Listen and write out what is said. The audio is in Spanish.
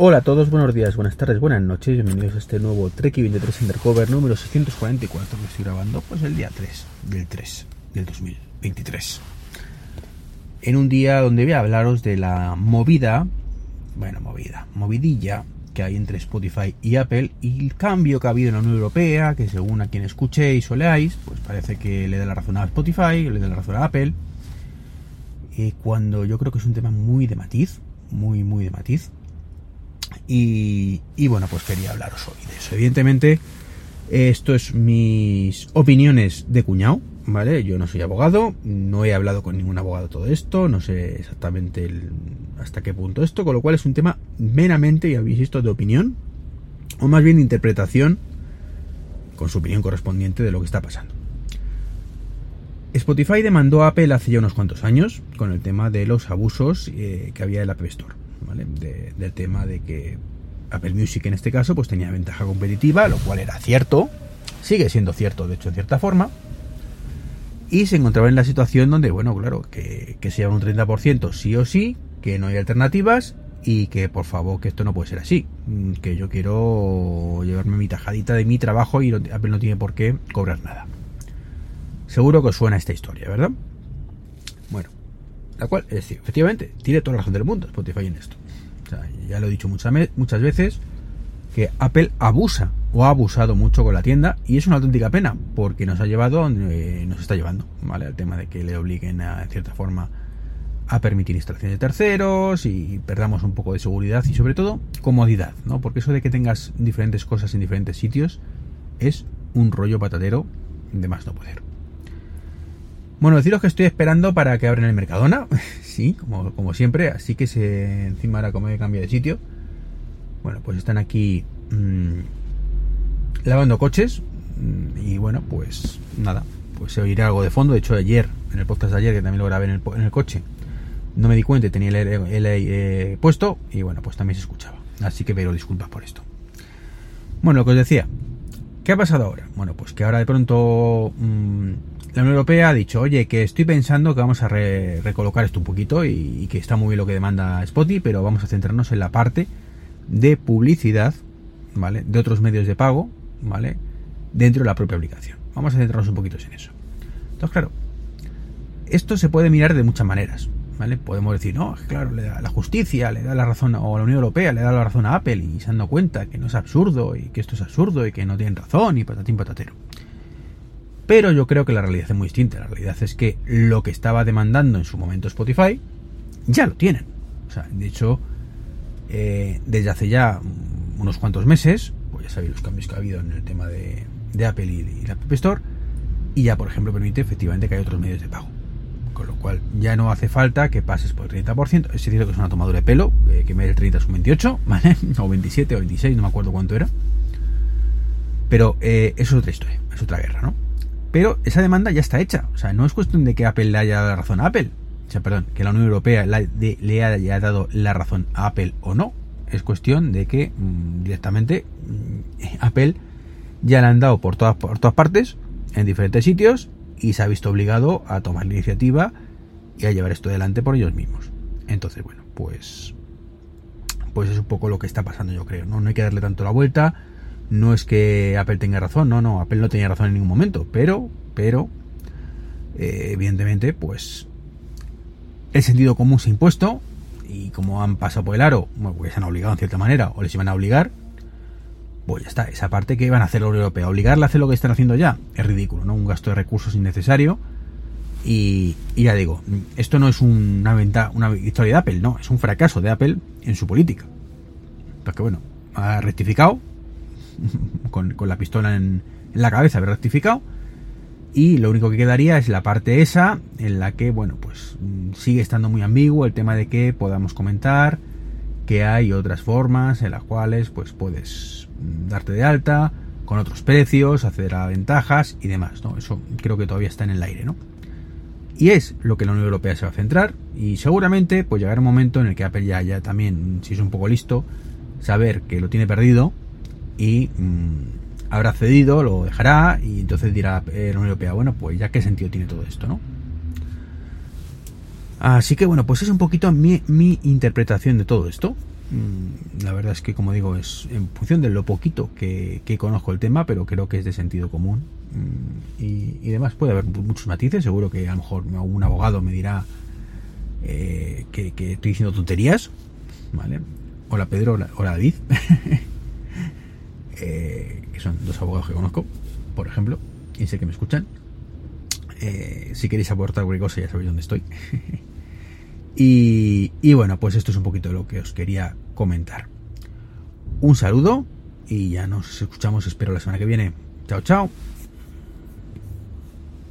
Hola a todos, buenos días, buenas tardes, buenas noches, bienvenidos a este nuevo Trek 23 Undercover número 644 que estoy grabando pues el día 3 del 3 del 2023. En un día donde voy a hablaros de la movida, bueno, movida, movidilla que hay entre Spotify y Apple y el cambio que ha habido en la Unión Europea, que según a quien escuchéis o leáis, pues parece que le da la razón a Spotify, le da la razón a Apple, eh, cuando yo creo que es un tema muy de matiz, muy, muy de matiz y, bueno, pues quería hablaros hoy de eso. Evidentemente, esto es mis opiniones de cuñado, ¿vale? Yo no soy abogado, no he hablado con ningún abogado todo esto, no sé exactamente hasta qué punto esto, con lo cual es un tema meramente, ya habéis visto, de opinión, o más bien de interpretación, con su opinión correspondiente de lo que está pasando. Spotify demandó a Apple hace ya unos cuantos años con el tema de los abusos eh, que había en la App Store del tema de que Apple Music en este caso pues tenía ventaja competitiva, lo cual era cierto, sigue siendo cierto de hecho en cierta forma, y se encontraba en la situación donde, bueno, claro, que, que se lleva un 30% sí o sí, que no hay alternativas y que por favor que esto no puede ser así, mm, que yo quiero llevarme mi tajadita de mi trabajo y Apple no tiene por qué cobrar nada. Seguro que os suena esta historia, ¿verdad? Bueno, la cual, es decir, efectivamente, tiene toda la razón del mundo Spotify en esto. ya lo he dicho muchas, muchas veces, que Apple abusa o ha abusado mucho con la tienda y es una auténtica pena porque nos ha llevado donde nos está llevando, ¿vale? Al tema de que le obliguen a, en cierta forma a permitir instalaciones de terceros y perdamos un poco de seguridad y sobre todo comodidad, ¿no? Porque eso de que tengas diferentes cosas en diferentes sitios es un rollo patatero de más no poder. Bueno, deciros que estoy esperando para que abran el Mercadona, sí, como, como siempre, así que se encima ahora como he cambiado de sitio. Bueno, pues están aquí mmm, lavando coches mm, y bueno, pues nada, pues se oirá algo de fondo. De hecho, ayer, en el podcast de ayer, que también lo grabé en el, en el coche, no me di cuenta y tenía el, el, eh, puesto y bueno, pues también se escuchaba. Así que pero disculpas por esto. Bueno, lo que os decía, ¿qué ha pasado ahora? Bueno, pues que ahora de pronto... Mmm, la Unión Europea ha dicho, oye, que estoy pensando que vamos a recolocar esto un poquito y, que está muy bien lo que demanda Spotify, pero vamos a centrarnos en la parte de publicidad, ¿vale? De otros medios de pago, ¿vale? Dentro de la propia aplicación. Vamos a centrarnos un poquito en eso. Entonces, claro, esto se puede mirar de muchas maneras, ¿vale? Podemos decir, no, claro, le da la justicia, le da la razón, o la Unión Europea le da la razón a Apple y se han dado cuenta que no es absurdo y que esto es absurdo y que no tienen razón y patatín patatero. Pero yo creo que la realidad es muy distinta. La realidad es que lo que estaba demandando en su momento Spotify ya lo tienen. O sea, de hecho, eh, desde hace ya unos cuantos meses, pues ya sabéis los cambios que ha habido en el tema de, Apple y, la App Store, y ya, por ejemplo, permite efectivamente que hay otros medios de pago. Con lo cual ya no hace falta que pases por el 30%. Es cierto que es una tomadura de pelo, eh, que me el 30 es un 28, ¿vale? O 27 o 26, no me acuerdo cuánto era. Pero eh, eso es otra historia, es otra guerra, ¿no? Pero esa demanda ya está hecha. O sea, no es cuestión de que Apple le haya dado la razón a Apple. O sea, perdón, que la Unión Europea le haya dado la razón a Apple o no. Es cuestión de que mm, directamente mm, Apple ya le han dado por todas, por todas partes, en diferentes sitios, y se ha visto obligado a tomar la iniciativa y a llevar esto adelante por ellos mismos. Entonces, bueno, pues pues es un poco lo que está pasando, yo creo. No, no hay que darle tanto la vuelta no es que Apple tenga razón, no, no, Apple no tenía razón en ningún momento, pero, pero, eh, evidentemente, pues el sentido común se ha impuesto y como han pasado por el aro, bueno, porque se han obligado en cierta manera o les iban a obligar, pues ya está, esa parte que iban a hacer la Unión Europea, obligarle a hacer lo que están haciendo ya, es ridículo, ¿no? Un gasto de recursos innecesario. Y, ya digo, esto no es una, venta, una victoria de Apple, no, es un fracaso de Apple en su política. Porque bueno, ha rectificado, con, la pistola en, la cabeza, haber rectificado. Y lo único que quedaría es la parte esa, en la que, bueno, pues mm, sigue estando muy ambiguo el tema de que podamos comentar que hay otras formas en las cuales pues puedes mm, darte de alta con otros precios, acceder a ventajas y demás, ¿no? Eso creo que todavía está en el aire, ¿no? Y es lo que la Unión Europea se va a centrar y seguramente pues llegará un momento en el que Apple ya, ya también, si es un poco listo, saber que lo tiene perdido y mm, habrá cedido, lo dejará y entonces dirá eh, la Unión Europea, bueno, pues ya qué sentido tiene todo esto, ¿no? Así que bueno, pues es un poquito mi, mi interpretación de todo esto, Mm, la verdad es que, como digo, es en función de lo poquito que, conozco el tema, pero creo que es de sentido común. Mm, y, demás, puede haber muchos matices. Seguro que a lo mejor un abogado me dirá eh, que, estoy diciendo tonterías. ¿Vale? Hola Pedro, hola, David. Son dos abogados que conozco, por ejemplo, y sé que me escuchan. Eh, si queréis aportar cualquier cosa, ya sabéis dónde estoy. Y, bueno, pues esto es un poquito lo que os quería comentar. Un saludo y ya nos escuchamos, espero, la semana que viene. Chao, chao.